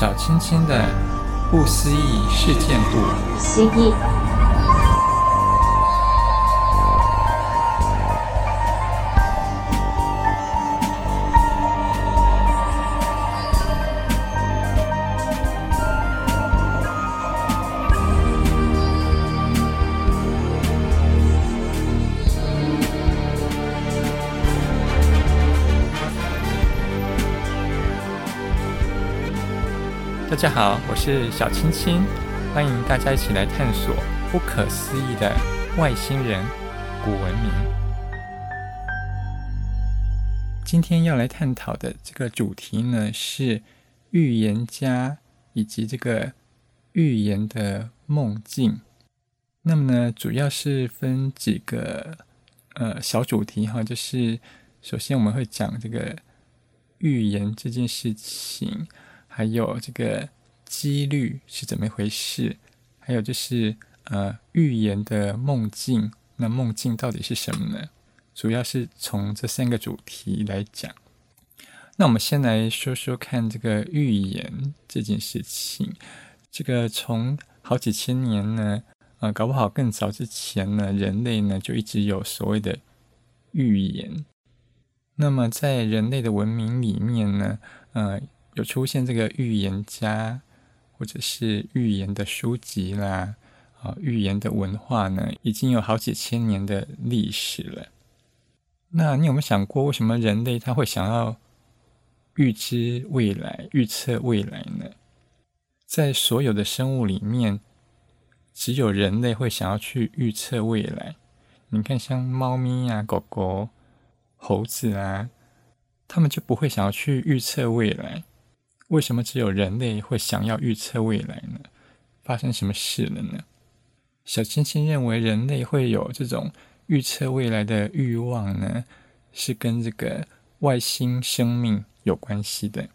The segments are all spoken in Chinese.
小青青的不思议事件簿。大家好，我是小青青，欢迎大家一起来探索不可思议的外星人古文明。今天要来探讨的这个主题呢，是预言家以及这个预言的梦境。那么呢，主要是分几个呃小主题哈，就是首先我们会讲这个预言这件事情。还有这个几率是怎么一回事？还有就是呃预言的梦境，那梦境到底是什么呢？主要是从这三个主题来讲。那我们先来说说看这个预言这件事情。这个从好几千年呢，呃，搞不好更早之前呢，人类呢就一直有所谓的预言。那么在人类的文明里面呢，呃。有出现这个预言家，或者是预言的书籍啦，啊，预言的文化呢，已经有好几千年的历史了。那你有没有想过，为什么人类他会想要预知未来、预测未来呢？在所有的生物里面，只有人类会想要去预测未来。你看，像猫咪啊、狗狗、猴子啊，他们就不会想要去预测未来。为什么只有人类会想要预测未来呢？发生什么事了呢？小青青认为人类会有这种预测未来的欲望呢，是跟这个外星生命有关系的。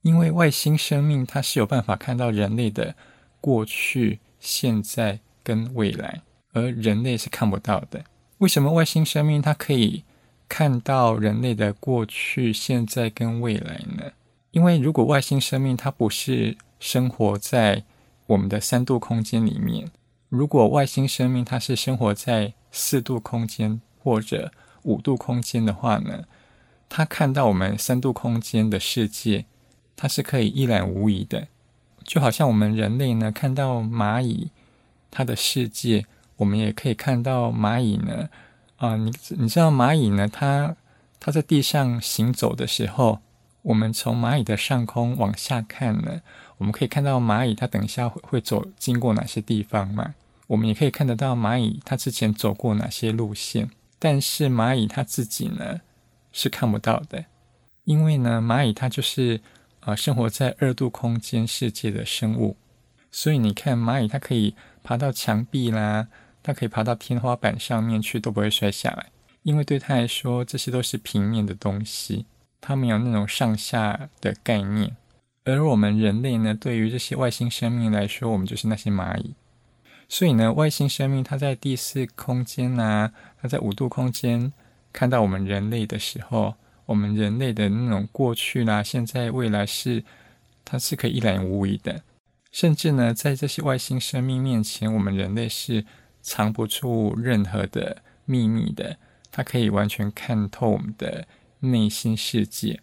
因为外星生命它是有办法看到人类的过去、现在跟未来，而人类是看不到的。为什么外星生命它可以看到人类的过去、现在跟未来呢？因为如果外星生命它不是生活在我们的三度空间里面，如果外星生命它是生活在四度空间或者五度空间的话呢，它看到我们三度空间的世界，它是可以一览无遗的。就好像我们人类呢看到蚂蚁它的世界，我们也可以看到蚂蚁呢。啊、你你知道蚂蚁呢，它它在地上行走的时候。我们从蚂蚁的上空往下看呢，我们可以看到蚂蚁它等一下会走经过哪些地方嘛？我们也可以看得到蚂蚁它之前走过哪些路线。但是蚂蚁它自己呢是看不到的，因为呢蚂蚁它就是呃生活在二度空间世界的生物，所以你看蚂蚁它可以爬到墙壁啦，它可以爬到天花板上面去都不会摔下来，因为对它来说这些都是平面的东西。它没有那种上下的概念，而我们人类呢，对于这些外星生命来说，我们就是那些蚂蚁。所以呢，外星生命它在第四空间啊，它在五度空间看到我们人类的时候，我们人类的那种过去啦、现在、未来是，它是可以一览无遗的。甚至呢，在这些外星生命面前，我们人类是藏不住任何的秘密的，它可以完全看透我们的。内心世界。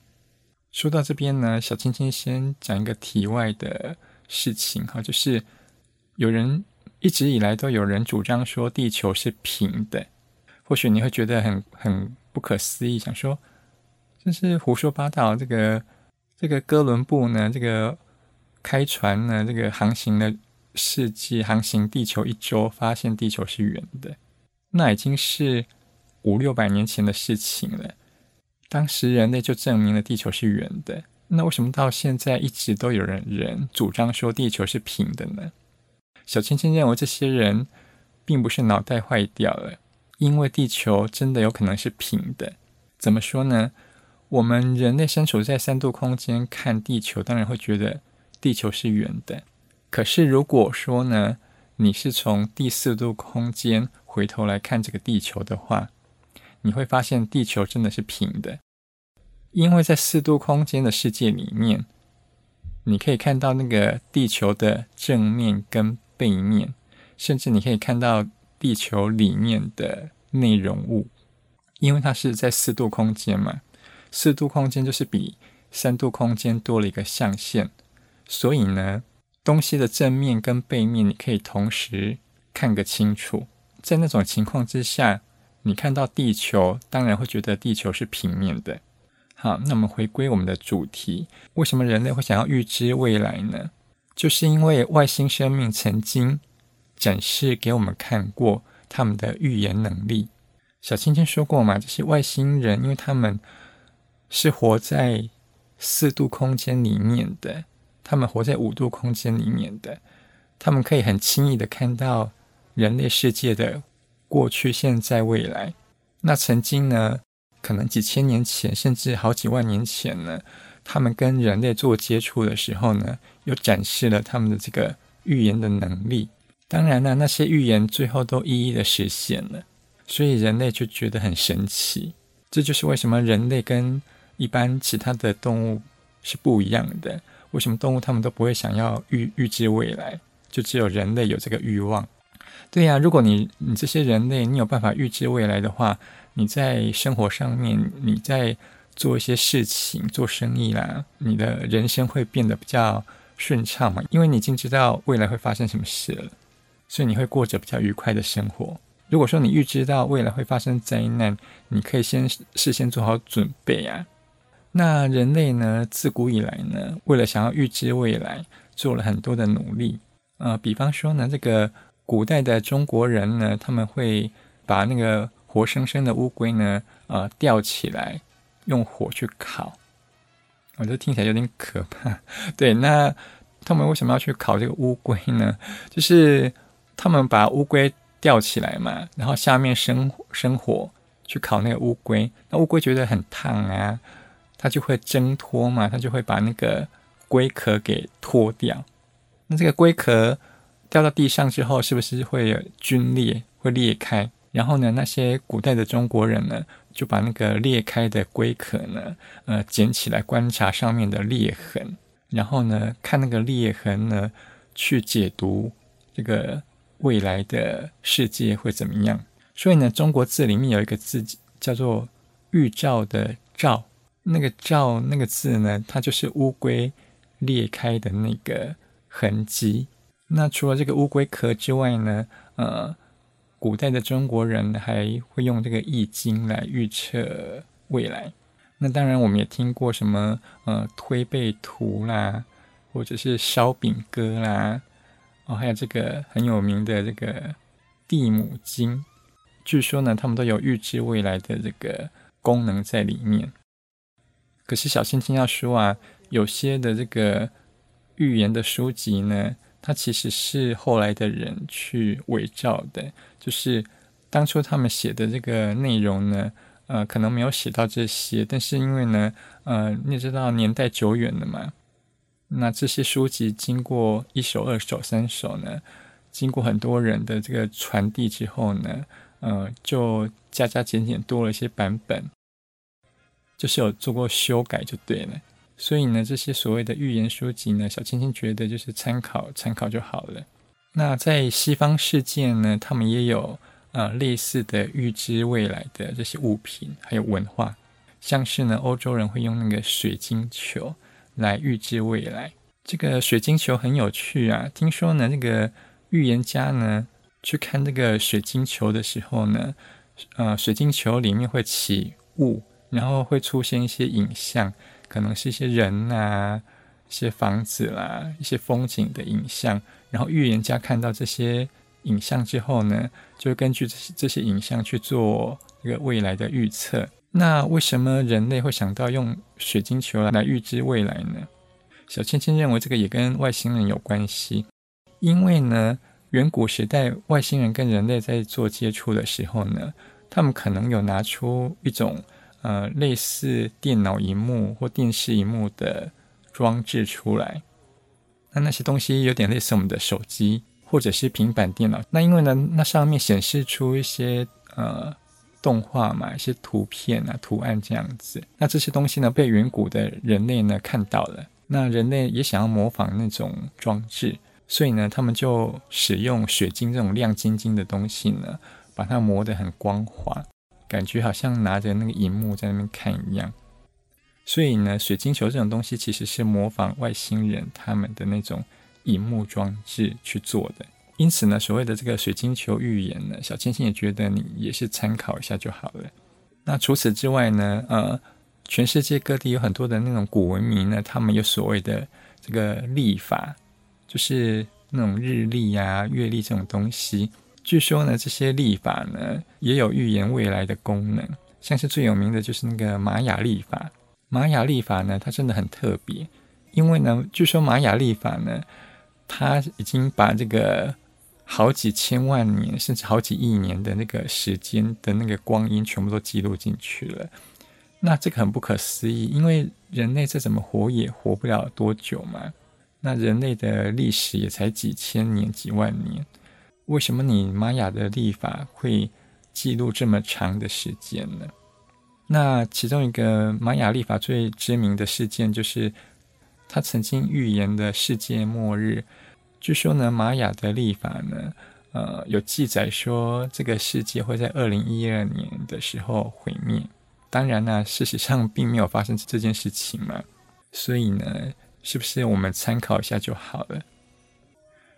说到这边呢，小青青先讲一个题外的事情哈，就是有人一直以来都有人主张说地球是平的，或许你会觉得很很不可思议，想说这是胡说八道。这个这个哥伦布呢，这个开船呢，这个航行了世界，航行地球一周，发现地球是圆的，那已经是五六百年前的事情了。当时人类就证明了地球是圆的，那为什么到现在一直都有人人主张说地球是平的呢？小青青认为这些人并不是脑袋坏掉了，因为地球真的有可能是平的。怎么说呢？我们人类身处在三度空间看地球，当然会觉得地球是圆的。可是如果说呢，你是从第四度空间回头来看这个地球的话，你会发现地球真的是平的，因为在四度空间的世界里面，你可以看到那个地球的正面跟背面，甚至你可以看到地球里面的内容物，因为它是在四度空间嘛，四度空间就是比三度空间多了一个象限，所以呢，东西的正面跟背面你可以同时看个清楚。在那种情况之下，你看到地球，当然会觉得地球是平面的。好，那我们回归我们的主题，为什么人类会想要预知未来呢？就是因为外星生命曾经展示给我们看过他们的预言能力。小青青说过嘛，这些外星人，因为他们是活在四度空间里面的，他们活在五度空间里面的，他们可以很轻易的看到。人类世界的过去、现在、未来，那曾经呢，可能几千年前，甚至好几万年前呢，他们跟人类做接触的时候呢，又展示了他们的这个预言的能力。当然了，那些预言最后都一一的实现了，所以人类就觉得很神奇。这就是为什么人类跟一般其他的动物是不一样的。为什么动物他们都不会想要预预知未来，就只有人类有这个欲望。对呀，如果你你这些人类，你有办法预知未来的话，你在生活上面，你在做一些事情、做生意啦，你的人生会变得比较顺畅嘛，因为你已经知道未来会发生什么事了，所以你会过着比较愉快的生活。如果说你预知到未来会发生灾难，你可以先事先做好准备啊。那人类呢，自古以来呢，为了想要预知未来，做了很多的努力。呃，比方说呢，这个。古代的中国人呢，他们会把那个活生生的乌龟呢，呃，吊起来，用火去烤。我觉得听起来有点可怕。对，那他们为什么要去烤这个乌龟呢？就是他们把乌龟吊起来嘛，然后下面生生火去烤那个乌龟。那乌龟觉得很烫啊，它就会挣脱嘛，它就会把那个龟壳给脱掉。那这个龟壳。掉到地上之后，是不是会有龟裂，会裂开？然后呢，那些古代的中国人呢，就把那个裂开的龟壳呢，呃，捡起来观察上面的裂痕，然后呢，看那个裂痕呢，去解读这个未来的世界会怎么样。所以呢，中国字里面有一个字叫做“预兆”的“兆”，那个“兆”那个字呢，它就是乌龟裂开的那个痕迹。那除了这个乌龟壳之外呢，呃，古代的中国人还会用这个易经来预测未来。那当然，我们也听过什么呃推背图啦，或者是烧饼歌啦，哦，还有这个很有名的这个地母经，据说呢，他们都有预知未来的这个功能在里面。可是小星星要说啊，有些的这个预言的书籍呢。它其实是后来的人去伪造的，就是当初他们写的这个内容呢，呃，可能没有写到这些，但是因为呢，呃，你也知道年代久远了嘛，那这些书籍经过一手、二手、三手呢，经过很多人的这个传递之后呢，呃，就加加减减多了一些版本，就是有做过修改就对了。所以呢，这些所谓的预言书籍呢，小青青觉得就是参考参考就好了。那在西方世界呢，他们也有呃类似的预知未来的这些物品，还有文化，像是呢，欧洲人会用那个水晶球来预知未来。这个水晶球很有趣啊，听说呢，那个预言家呢去看这个水晶球的时候呢，呃，水晶球里面会起雾，然后会出现一些影像。可能是一些人呐、啊，一些房子啦，一些风景的影像。然后预言家看到这些影像之后呢，就根据这些这些影像去做一个未来的预测。那为什么人类会想到用水晶球来预知未来呢？小青青认为这个也跟外星人有关系，因为呢，远古时代外星人跟人类在做接触的时候呢，他们可能有拿出一种。呃，类似电脑荧幕或电视荧幕的装置出来，那那些东西有点类似我们的手机或者是平板电脑。那因为呢，那上面显示出一些呃动画嘛，一些图片啊、图案这样子。那这些东西呢，被远古的人类呢看到了，那人类也想要模仿那种装置，所以呢，他们就使用水晶这种亮晶晶的东西呢，把它磨得很光滑，感觉好像拿着那个荧幕在那边看一样。所以呢，水晶球这种东西其实是模仿外星人他们的那种荧幕装置去做的。因此呢，所谓的这个水晶球预言呢，小千千也觉得你也是参考一下就好了。那除此之外呢，呃，全世界各地有很多的那种古文明呢，他们有所谓的这个历法，就是那种日历呀、月历这种东西。据说呢，这些历法呢也有预言未来的功能，像是最有名的就是那个玛雅历法。玛雅历法呢，它真的很特别，因为呢，据说玛雅历法呢，它已经把这个。好几千万年，甚至好几亿年的那个时间的那个光阴，全部都记录进去了。那这个很不可思议，因为人类再怎么活也活不了多久嘛。那人类的历史也才几千年、几万年，为什么你玛雅的历法会记录这么长的时间呢？那其中一个玛雅历法最知名的事件，就是他曾经预言的世界末日。据说呢，玛雅的历法呢，呃，有记载说这个世界会在二零一二年的时候毁灭。当然呢，事实上并没有发生这件事情嘛，所以呢，是不是我们参考一下就好了？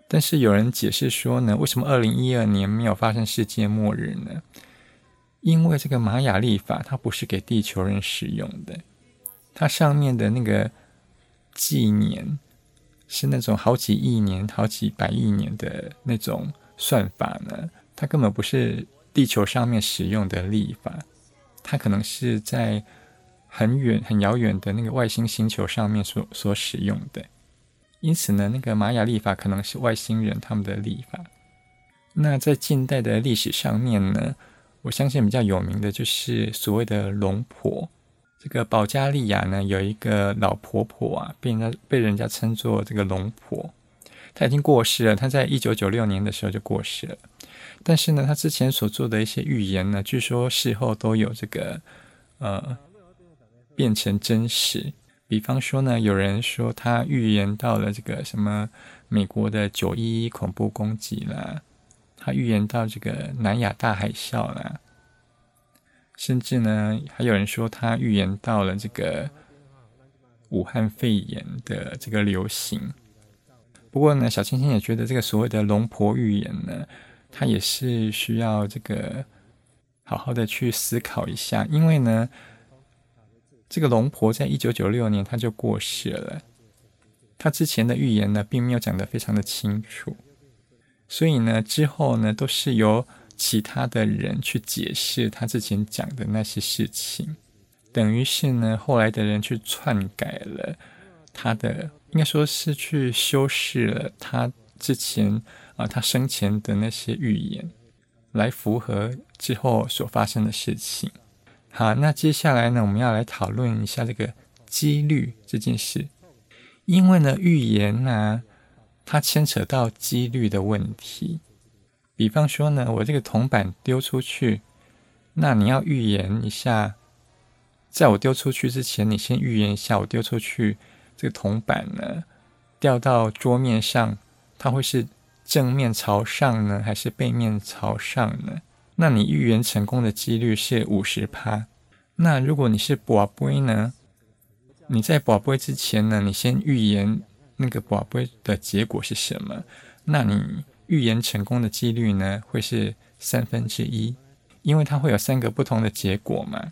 但是有人解释说呢，为什么二零一二年没有发生世界末日呢？因为这个玛雅历法它不是给地球人使用的，它上面的那个纪年。是那种好几亿年、好几百亿年的那种算法呢？它根本不是地球上面使用的历法，它可能是在很远、很遥远的那个外星星球上面所所使用的。因此呢，那个玛雅历法可能是外星人他们的历法。那在近代的历史上面呢，我相信比较有名的就是所谓的龙婆。这个保加利亚呢，有一个老婆婆啊，被人家被人家称作这个龙婆，她已经过世了。她在一九九六年的时候就过世了。但是呢，她之前所做的一些预言呢，据说事后都有这个呃变成真实。比方说呢，有人说他预言到了这个什么美国的九一一恐怖攻击啦，他预言到这个南亚大海啸啦。甚至呢，还有人说他预言到了这个武汉肺炎的这个流行。不过呢，小青青也觉得这个所谓的龙婆预言呢，他也是需要这个好好的去思考一下，因为呢，这个龙婆在一九九六年他就过世了，他之前的预言呢，并没有讲得非常的清楚，所以呢，之后呢，都是由。其他的人去解释他之前讲的那些事情，等于是呢，后来的人去篡改了他的，应该说是去修饰了他之前啊，他生前的那些预言，来符合之后所发生的事情。好，那接下来呢，我们要来讨论一下这个几率这件事，因为呢，预言呢，它牵扯到几率的问题。比方说呢，我这个铜板丢出去，那你要预言一下，在我丢出去之前，你先预言一下，我丢出去这个铜板呢，掉到桌面上，它会是正面朝上呢，还是背面朝上呢？那你预言成功的几率是五十趴。那如果你是博杯呢，你在博杯之前呢，你先预言那个博杯的结果是什么？那你。预言成功的几率呢，会是三分之一，因为它会有三个不同的结果嘛。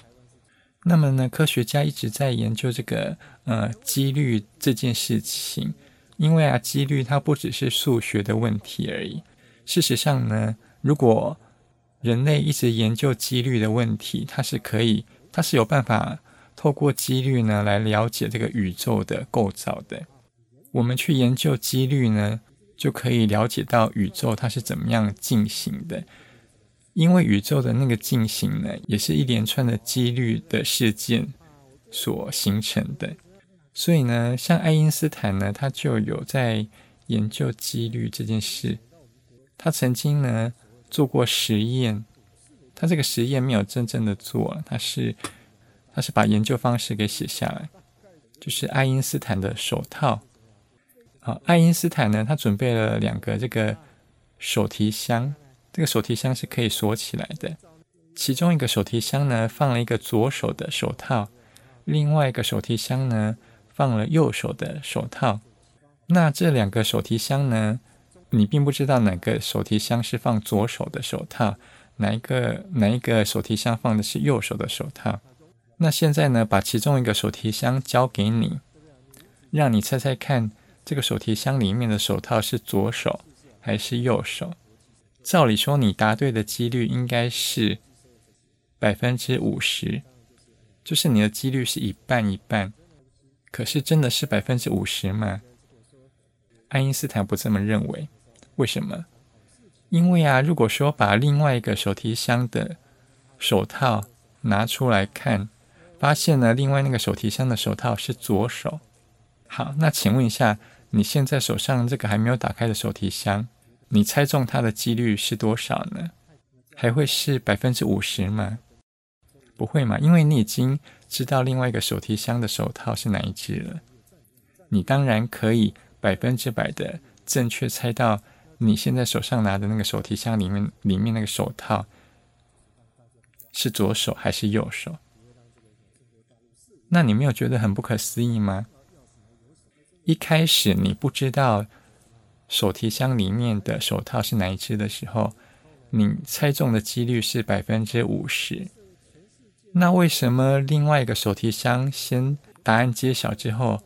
那么呢，科学家一直在研究这个呃几率这件事情，因为啊，几率它不只是数学的问题而已。事实上呢，如果人类一直研究几率的问题，它是可以，它是有办法透过几率呢来了解这个宇宙的构造的。我们去研究几率呢，就可以了解到宇宙它是怎么样进行的，因为宇宙的那个进行呢，也是一连串的几率的事件所形成的。所以呢，像爱因斯坦呢，他就有在研究几率这件事。他曾经呢做过实验，他这个实验没有真正的做，他是他是把研究方式给写下来。就是爱因斯坦的手套。好，爱因斯坦呢，他准备了两个这个手提箱，这个手提箱是可以锁起来的。其中一个手提箱呢，放了一个左手的手套，另外一个手提箱呢，放了右手的手套。那这两个手提箱呢，你并不知道哪个手提箱是放左手的手套，哪一个哪一个手提箱放的是右手的手套。那现在呢，把其中一个手提箱交给你，让你猜猜看。这个手提箱里面的手套是左手还是右手？照理说，你答对的几率应该是百分之五十，就是你的几率是一半一半。可是真的是百分之五十吗？爱因斯坦不这么认为。为什么？因为啊，如果说把另外一个手提箱的手套拿出来看，发现呢，另外那个手提箱的手套是左手。好，那请问一下。你现在手上这个还没有打开的手提箱，你猜中它的几率是多少呢？还会是百分之五十吗？不会嘛，因为你已经知道另外一个手提箱的手套是哪一只了。你当然可以百分之百的正确猜到你现在手上拿的那个手提箱里面里面那个手套是左手还是右手。那你没有觉得很不可思议吗？一开始你不知道手提箱里面的手套是哪一只的时候，你猜中的几率是百分之五十。那为什么另外一个手提箱先答案揭晓之后，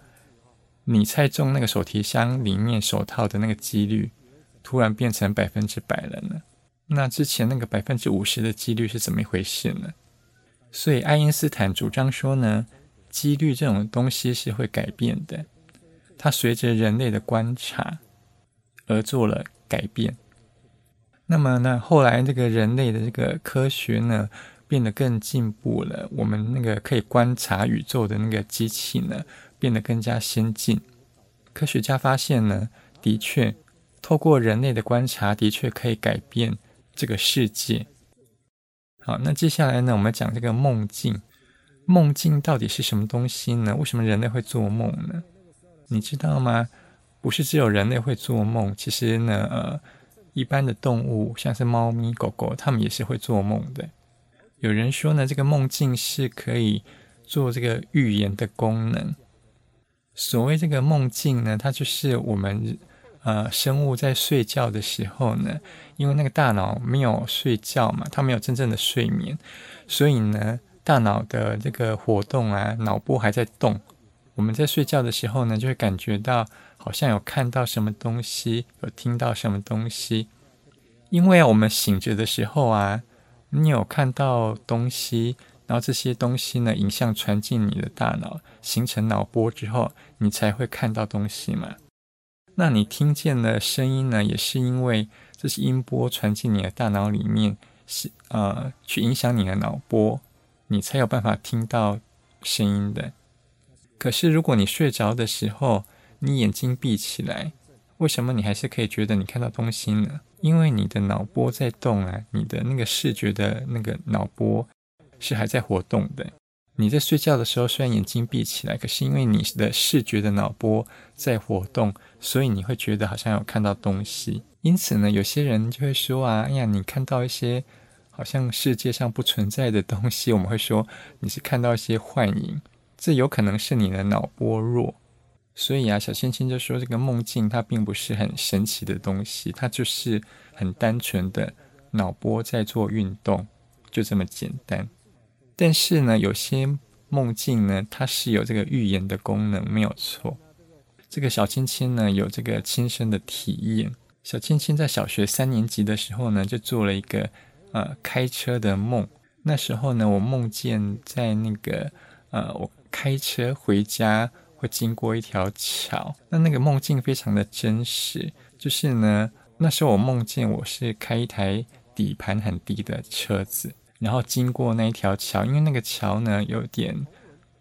你猜中那个手提箱里面手套的那个几率突然变成百分之百了呢？那之前那个百分之五十的几率是怎么一回事呢？所以爱因斯坦主张说呢，几率这种东西是会改变的。它随着人类的观察而做了改变。那么呢，后来这个人类的这个科学呢，变得更进步了。我们那个可以观察宇宙的那个机器呢，变得更加先进。科学家发现呢，的确透过人类的观察，的确可以改变这个世界。好，那接下来呢，我们讲这个梦境。梦境到底是什么东西呢？为什么人类会做梦呢？你知道吗？不是只有人类会做梦，其实呢，呃，一般的动物，像是猫咪、狗狗，它们也是会做梦的。有人说呢，这个梦境是可以做这个预言的功能。所谓这个梦境呢，它就是我们呃生物在睡觉的时候呢，因为那个大脑没有睡觉嘛，它没有真正的睡眠，所以呢，大脑的这个活动啊，脑波还在动。我们在睡觉的时候呢，就会感觉到好像有看到什么东西，有听到什么东西。因为我们醒着的时候啊，你有看到东西，然后这些东西呢，影像传进你的大脑，形成脑波之后，你才会看到东西嘛。那你听见了声音呢，也是因为这些音波传进你的大脑里面，是呃，去影响你的脑波，你才有办法听到声音的。可是，如果你睡着的时候，你眼睛闭起来，为什么你还是可以觉得你看到东西呢？因为你的脑波在动啊，你的那个视觉的那个脑波是还在活动的。你在睡觉的时候，虽然眼睛闭起来，可是因为你的视觉的脑波在活动，所以你会觉得好像有看到东西。因此呢，有些人就会说啊，哎呀，你看到一些好像世界上不存在的东西，我们会说你是看到一些幻影。这有可能是你的脑波弱，所以啊，小青青就说这个梦境它并不是很神奇的东西，它就是很单纯的脑波在做运动，就这么简单。但是呢，有些梦境呢，它是有这个预言的功能，没有错。这个小青青呢，有这个亲身的体验。小青青在小学三年级的时候呢，就做了一个呃开车的梦。那时候呢，我梦见在那个呃我。开车回家会经过一条桥，那那个梦境非常的真实。就是呢，那时候我梦见我是开一台底盘很低的车子，然后经过那一条桥，因为那个桥呢有点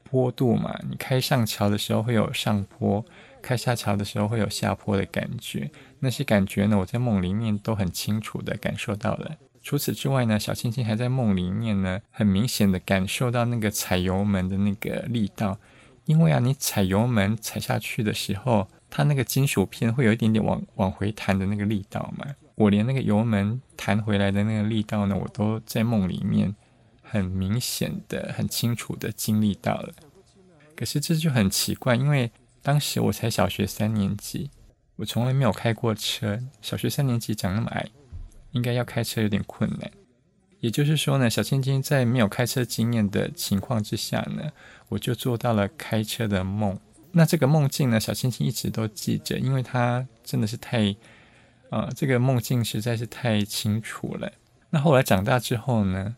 坡度嘛，你开上桥的时候会有上坡，开下桥的时候会有下坡的感觉。那些感觉呢，我在梦里面都很清楚的感受到了。除此之外呢，小青青还在梦里面呢，很明显的感受到那个踩油门的那个力道，因为啊，你踩油门踩下去的时候，它那个金属片会有一点点往往回弹的那个力道嘛。我连那个油门弹回来的那个力道呢，我都在梦里面很明显的、很清楚的经历到了。可是这就很奇怪，因为当时我才小学三年级，我从来没有开过车。小学三年级长那么矮，应该要开车有点困难。也就是说呢，小青青在没有开车经验的情况之下呢，我就做到了开车的梦。那这个梦境呢，小青青一直都记着，因为它真的是太，啊、呃，这个梦境实在是太清楚了。那后来长大之后呢，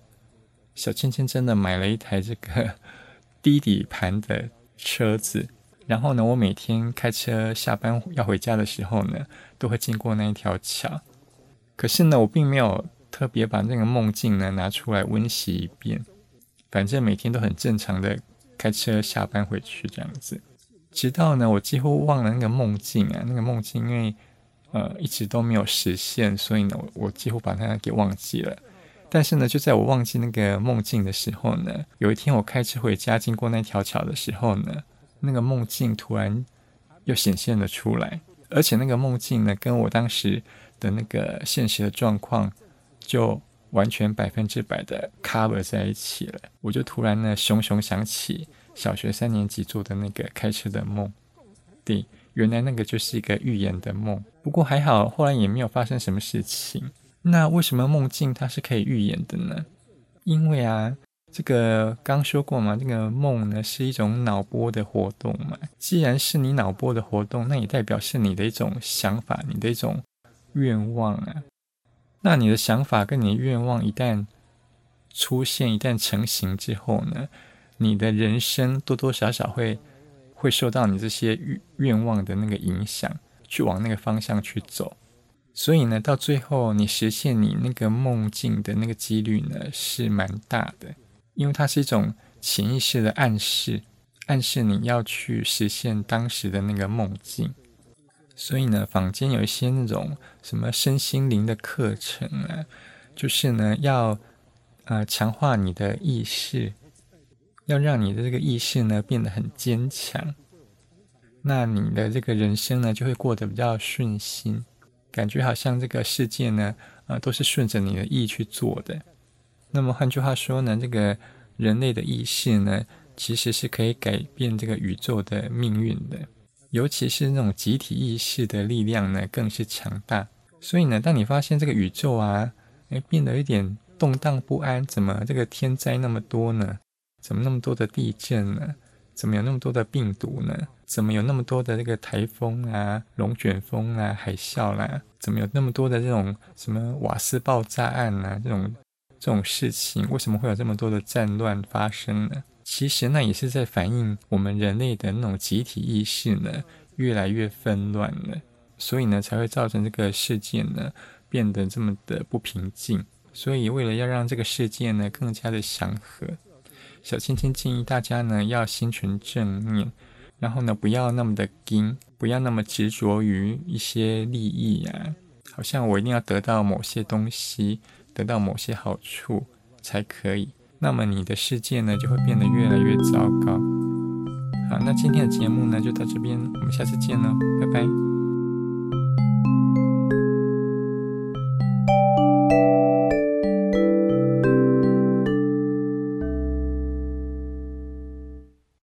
小青青真的买了一台这个 低底盘的车子，然后呢，我每天开车下班要回家的时候呢，都会经过那一条桥。可是呢，我并没有。特别把那个梦境呢拿出来温习一遍，反正每天都很正常的开车下班回去这样子，直到呢我几乎忘了那个梦境啊，那个梦境因为呃一直都没有实现，所以呢我我几乎把它给忘记了。但是呢就在我忘记那个梦境的时候呢，有一天我开车回家经过那条桥的时候呢，那个梦境突然又显现了出来，而且那个梦境呢跟我当时的那个现实的状况。就完全百分之百的 cover 在一起了，我就突然呢，熊熊想起小学三年级做的那个开车的梦。对，原来那个就是一个预言的梦。不过还好，后来也没有发生什么事情。那为什么梦境它是可以预言的呢？因为啊，这个刚说过嘛，这个梦呢是一种脑波的活动嘛。既然是你脑波的活动，那也代表是你的一种想法，你的一种愿望啊。那你的想法跟你的愿望一旦出现，一旦成型之后呢，你的人生多多少少会会受到你这些愿愿望的那个影响，去往那个方向去走。所以呢，到最后你实现你那个梦境的那个几率呢，是蛮大的，因为它是一种潜意识的暗示，暗示你要去实现当时的那个梦境。所以呢，坊间有一些那种什么身心灵的课程啊，就是呢要呃强化你的意识，要让你的这个意识呢变得很坚强，那你的这个人生呢就会过得比较顺心，感觉好像这个世界呢啊、呃、都是顺着你的意去做的。那么换句话说呢，这个人类的意识呢其实是可以改变这个宇宙的命运的。尤其是那种集体意识的力量呢，更是强大。所以呢，当你发现这个宇宙啊，诶，变得有点动荡不安，怎么这个天灾那么多呢？怎么那么多的地震呢？怎么有那么多的病毒呢？怎么有那么多的这个台风啊、龙卷风啊、海啸啦、怎么有那么多的这种什么瓦斯爆炸案啊？这种这种事情，为什么会有这么多的战乱发生呢？其实那也是在反映我们人类的那种集体意识呢，越来越纷乱了，所以呢才会造成这个世界呢变得这么的不平静。所以为了要让这个世界呢更加的祥和，小青青建议大家呢要心存正念，然后呢不要那么的紧，不要那么执着于一些利益啊，好像我一定要得到某些东西，得到某些好处才可以。那么你的世界呢，就会变得越来越糟糕。好，那今天的节目呢，就到这边，我们下次见了，拜拜。